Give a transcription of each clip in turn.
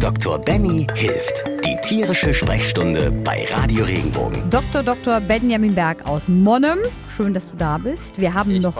Dr. Benny hilft. Die tierische Sprechstunde bei Radio Regenbogen. Dr. Dr. Benjamin Berg aus Monnem. Schön, dass du da bist. Wir haben Ich noch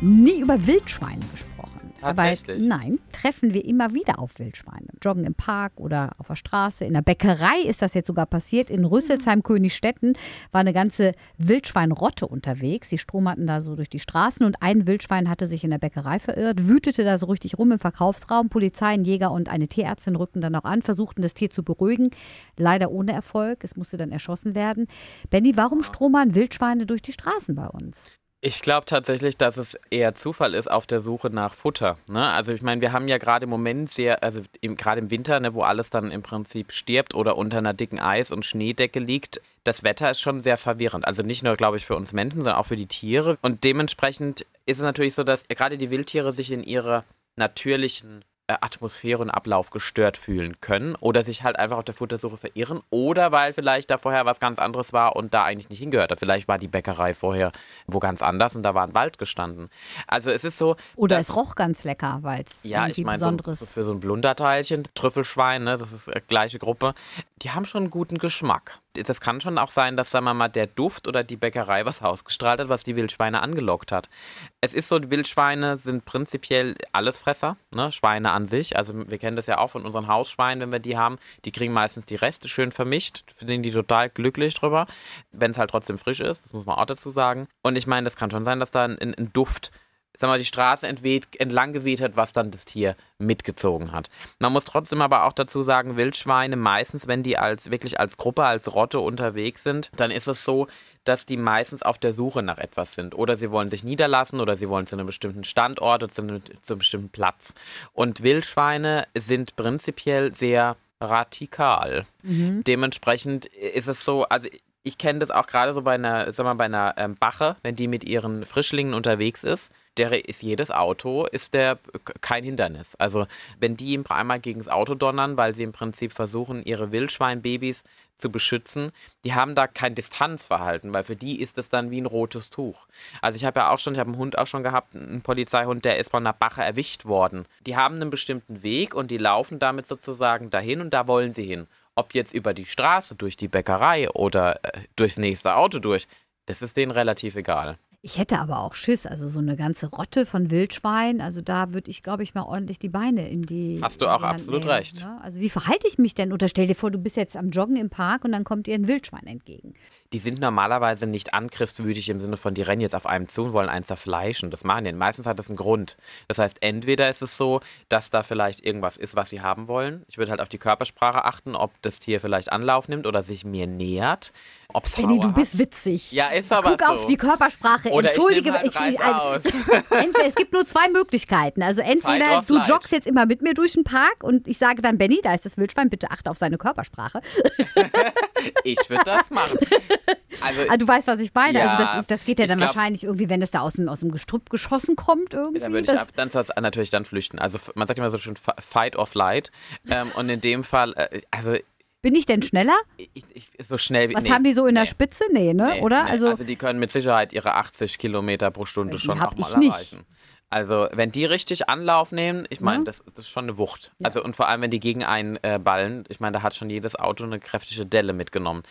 nie über Wildschweine gesprochen. Aber nein, treffen wir immer wieder auf Wildschweine. Joggen im Park oder auf der Straße. In der Bäckerei ist das jetzt sogar passiert. In Rüsselsheim, Königstetten war eine ganze Wildschweinrotte unterwegs. Die stromerten da so durch die Straßen und ein Wildschwein hatte sich in der Bäckerei verirrt, wütete da so richtig rum im Verkaufsraum. Polizei, ein Jäger und eine Tierärztin rückten dann auch an, versuchten das Tier zu beruhigen. Leider ohne Erfolg. Es musste dann erschossen werden. Benny, warum stromern Wildschweine durch die Straßen bei uns? Ich glaube tatsächlich, dass es eher Zufall ist auf der Suche nach Futter. Ne? Also ich meine, wir haben ja gerade im Moment sehr, also gerade im Winter, ne, wo alles dann im Prinzip stirbt oder unter einer dicken Eis- und Schneedecke liegt, das Wetter ist schon sehr verwirrend. Also nicht nur, glaube ich, für uns Menschen, sondern auch für die Tiere. Und dementsprechend ist es natürlich so, dass gerade die Wildtiere sich in ihrer natürlichen Atmosphäre und Ablauf gestört fühlen können oder sich halt einfach auf der Futtersuche verirren oder weil vielleicht da vorher was ganz anderes war und da eigentlich nicht hingehört hat. Vielleicht war die Bäckerei vorher wo ganz anders und da war ein Wald gestanden. Also es ist so. Oder es roch ganz lecker, weil es ja, ich meine, so, Besonderes so für so ein Blunderteilchen, Trüffelschwein, ne, das ist äh, gleiche Gruppe, die haben schon einen guten Geschmack. Das kann schon auch sein, dass, sagen wir mal, der Duft oder die Bäckerei was ausgestrahlt hat, was die Wildschweine angelockt hat. Es ist so, Wildschweine sind prinzipiell Allesfresser, ne, Schweine an sich. Also wir kennen das ja auch von unseren Hausschweinen, wenn wir die haben. Die kriegen meistens die Reste schön vermischt, sind die total glücklich drüber, wenn es halt trotzdem frisch ist, das muss man auch dazu sagen. Und ich meine, das kann schon sein, dass da ein, ein Duft sag mal, die Straße entweht, entlang geweht hat, was dann das Tier mitgezogen hat. Man muss trotzdem aber auch dazu sagen, Wildschweine meistens, wenn die als wirklich als Gruppe, als Rotte unterwegs sind, dann ist es so, dass die meistens auf der Suche nach etwas sind. Oder sie wollen sich niederlassen oder sie wollen zu einem bestimmten Standort oder zu einem, zu einem bestimmten Platz. Und Wildschweine sind prinzipiell sehr radikal. Dementsprechend ist es so, also ich kenne das auch gerade so bei einer, sag mal, bei einer ähm, Bache, wenn die mit ihren Frischlingen unterwegs ist, der ist jedes Auto, ist der kein Hindernis. Also wenn die ihm einmal gegen das Auto donnern, weil sie im Prinzip versuchen, ihre Wildschweinbabys zu beschützen, die haben da kein Distanzverhalten, weil für die ist es dann wie ein rotes Tuch. Also ich habe ja auch schon, ich habe einen Hund auch schon gehabt, einen Polizeihund, der ist von einer Bache erwischt worden. Die haben einen bestimmten Weg und die laufen damit sozusagen dahin und da wollen sie hin. Ob jetzt über die Straße, durch die Bäckerei oder äh, durchs nächste Auto durch, das ist denen relativ egal. Ich hätte aber auch Schiss, also so eine ganze Rotte von Wildschwein, also da würde ich, glaube ich, mal ordentlich die Beine in die. Hast du auch absolut nehmen, recht. Ne? Also wie verhalte ich mich denn? Oder stell dir vor, du bist jetzt am Joggen im Park und dann kommt dir ein Wildschwein entgegen. Die sind normalerweise nicht angriffswütig im Sinne von, die rennen jetzt auf einem zu und wollen eins zerfleischen. Das machen die. Meistens hat das einen Grund. Das heißt, entweder ist es so, dass da vielleicht irgendwas ist, was sie haben wollen. Ich würde halt auf die Körpersprache achten, ob das Tier vielleicht Anlauf nimmt oder sich mir nähert. Ob's Benny, du bist witzig. Ja, ist aber Guck so. auf die Körpersprache. Oder ich Entschuldige, halt Reiß ein- aus. entweder, es gibt nur zwei Möglichkeiten. Also entweder du joggst jetzt immer mit mir durch den Park und ich sage dann, Benny, da ist das Wildschwein, bitte achte auf seine Körpersprache. Ich würde das machen. Also, Ah, du weißt, was ich meine. also Ja, das, ist, das geht ja ich dann glaub- wahrscheinlich irgendwie, wenn es da aus dem, aus dem Gestrüpp geschossen kommt irgendwie. Dann würde ich das, ab- dann das natürlich dann flüchten. Also man sagt immer so schön Fight or Flight. Ähm, und in dem Fall, äh, also bin ich denn schneller? ich, ich, so schnell wie. Was nee, haben die so in der nee, Spitze? Nee, ne? nee, Oder? Also, also die können mit Sicherheit ihre 80 Kilometer pro Stunde schon auch mal ich nicht. erreichen. Also wenn die richtig Anlauf nehmen, ich meine, Ja. das, das ist schon eine Wucht. Also und vor allem, wenn die gegen einen äh, ballen, ich meine, da hat schon jedes Auto eine kräftige Delle mitgenommen.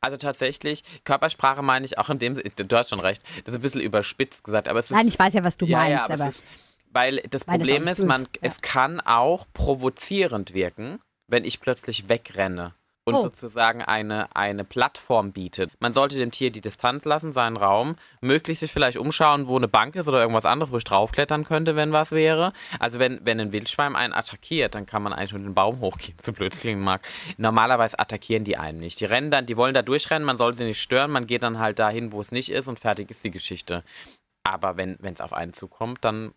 Also tatsächlich, Körpersprache meine ich auch in dem, du hast schon recht, das ist ein bisschen überspitzt gesagt, aber es ist nein, ich weiß ja, was du ja, meinst, ja, aber, aber ist, weil das Weil das Problem nicht ist, man, ja. es kann auch provozierend wirken, wenn ich plötzlich wegrenne und Oh. sozusagen eine, eine Plattform bietet. Man sollte dem Tier die Distanz lassen, seinen Raum, möglichst sich vielleicht umschauen, wo eine Bank ist oder irgendwas anderes, wo ich draufklettern könnte, wenn was wäre. Also wenn, wenn ein Wildschwein einen attackiert, dann kann man eigentlich nur den Baum hochgehen, so blöd klingen mag. Normalerweise attackieren die einen nicht. Die rennen dann, die wollen da durchrennen, man soll sie nicht stören, man geht dann halt dahin, wo es nicht ist und fertig ist die Geschichte. Aber wenn es auf einen zukommt, dann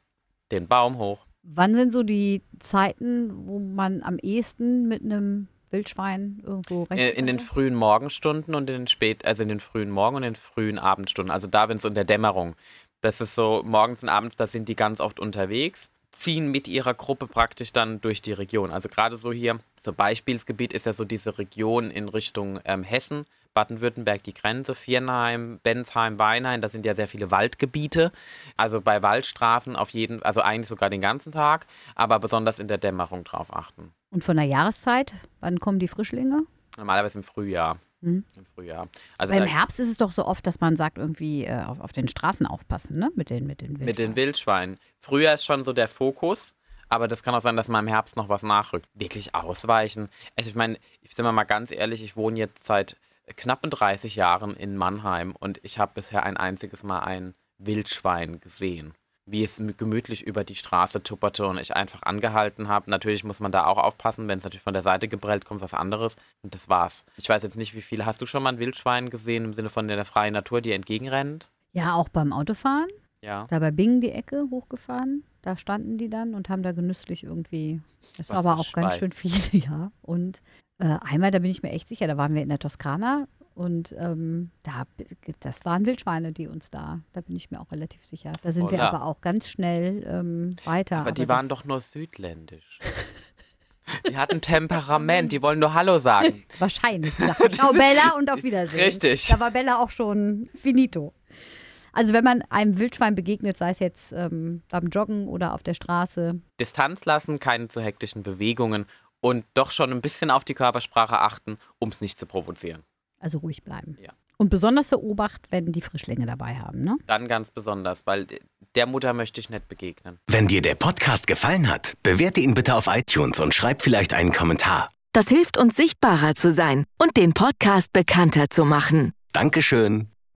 den Baum hoch. Wann sind so die Zeiten, wo man am ehesten mit einem Wildschwein irgendwo Äh, rechnet? In den frühen Morgenstunden und in den spät, also in den frühen Morgen und in den frühen Abendstunden. Also da, wenn es in der Dämmerung. Das ist so morgens und abends, da sind die ganz oft unterwegs, ziehen mit ihrer Gruppe praktisch dann durch die Region. Also gerade so hier, so Beispielsgebiet ist ja so diese Region in Richtung ähm, Hessen, Baden-Württemberg die Grenze, Viernheim, Bensheim, Weinheim, da sind ja sehr viele Waldgebiete. Also bei Waldstraßen auf jeden, also eigentlich sogar den ganzen Tag, aber besonders in der Dämmerung drauf achten. Und von der Jahreszeit, wann kommen die Frischlinge? Normalerweise im Frühjahr. Mhm. Im Frühjahr. Also Aber im da- Herbst ist es doch so oft, dass man sagt, irgendwie äh, auf, auf den Straßen aufpassen, ne? Mit den, mit den Mit den Wildschweinen. Wildschweinen. Früher ist schon so der Fokus, aber das kann auch sein, dass mal im Herbst noch was nachrückt. Wirklich ausweichen. Also ich meine, ich bin mal ganz ehrlich, ich wohne jetzt seit knappen 30 Jahren in Mannheim und ich habe bisher ein einziges Mal ein Wildschwein gesehen. Wie es gemütlich über die Straße tupperte und ich einfach angehalten habe. Natürlich muss man da auch aufpassen, wenn es natürlich von der Seite geprellt kommt, was anderes. Und das war's. Ich weiß jetzt nicht, wie viele. Hast du schon mal ein Wildschwein gesehen im Sinne von der freien Natur, die entgegenrennt? Ja, auch beim Autofahren. Ja. Da bei Bingen die Ecke hochgefahren. Da standen die dann und haben da genüsslich irgendwie. Es war Was aber auch ganz schön verspeist. viel, ja. Und äh, einmal, da bin ich mir echt sicher, da waren wir in der Toskana und ähm, da, das waren Wildschweine, die uns da, da bin ich mir auch relativ sicher. Da sind wir Holla. aber auch ganz schnell ähm, weiter. Aber die waren doch nur südländisch. Die hatten Temperament, die wollen nur Hallo sagen. Wahrscheinlich. Ciao Bella und auf Wiedersehen. Richtig. Da war Bella auch schon finito. Also wenn man einem Wildschwein begegnet, sei es jetzt ähm, beim Joggen oder auf der Straße, Distanz lassen, keine zu hektischen Bewegungen und doch schon ein bisschen auf die Körpersprache achten, um es nicht zu provozieren. Also ruhig bleiben. Ja. Und besonders Obacht, wenn die Frischlinge dabei haben. Ne? Dann ganz besonders, weil der Mutter möchte ich nicht begegnen. Wenn dir der Podcast gefallen hat, bewerte ihn bitte auf iTunes und schreib vielleicht einen Kommentar. Das hilft uns sichtbarer zu sein und den Podcast bekannter zu machen. Dankeschön.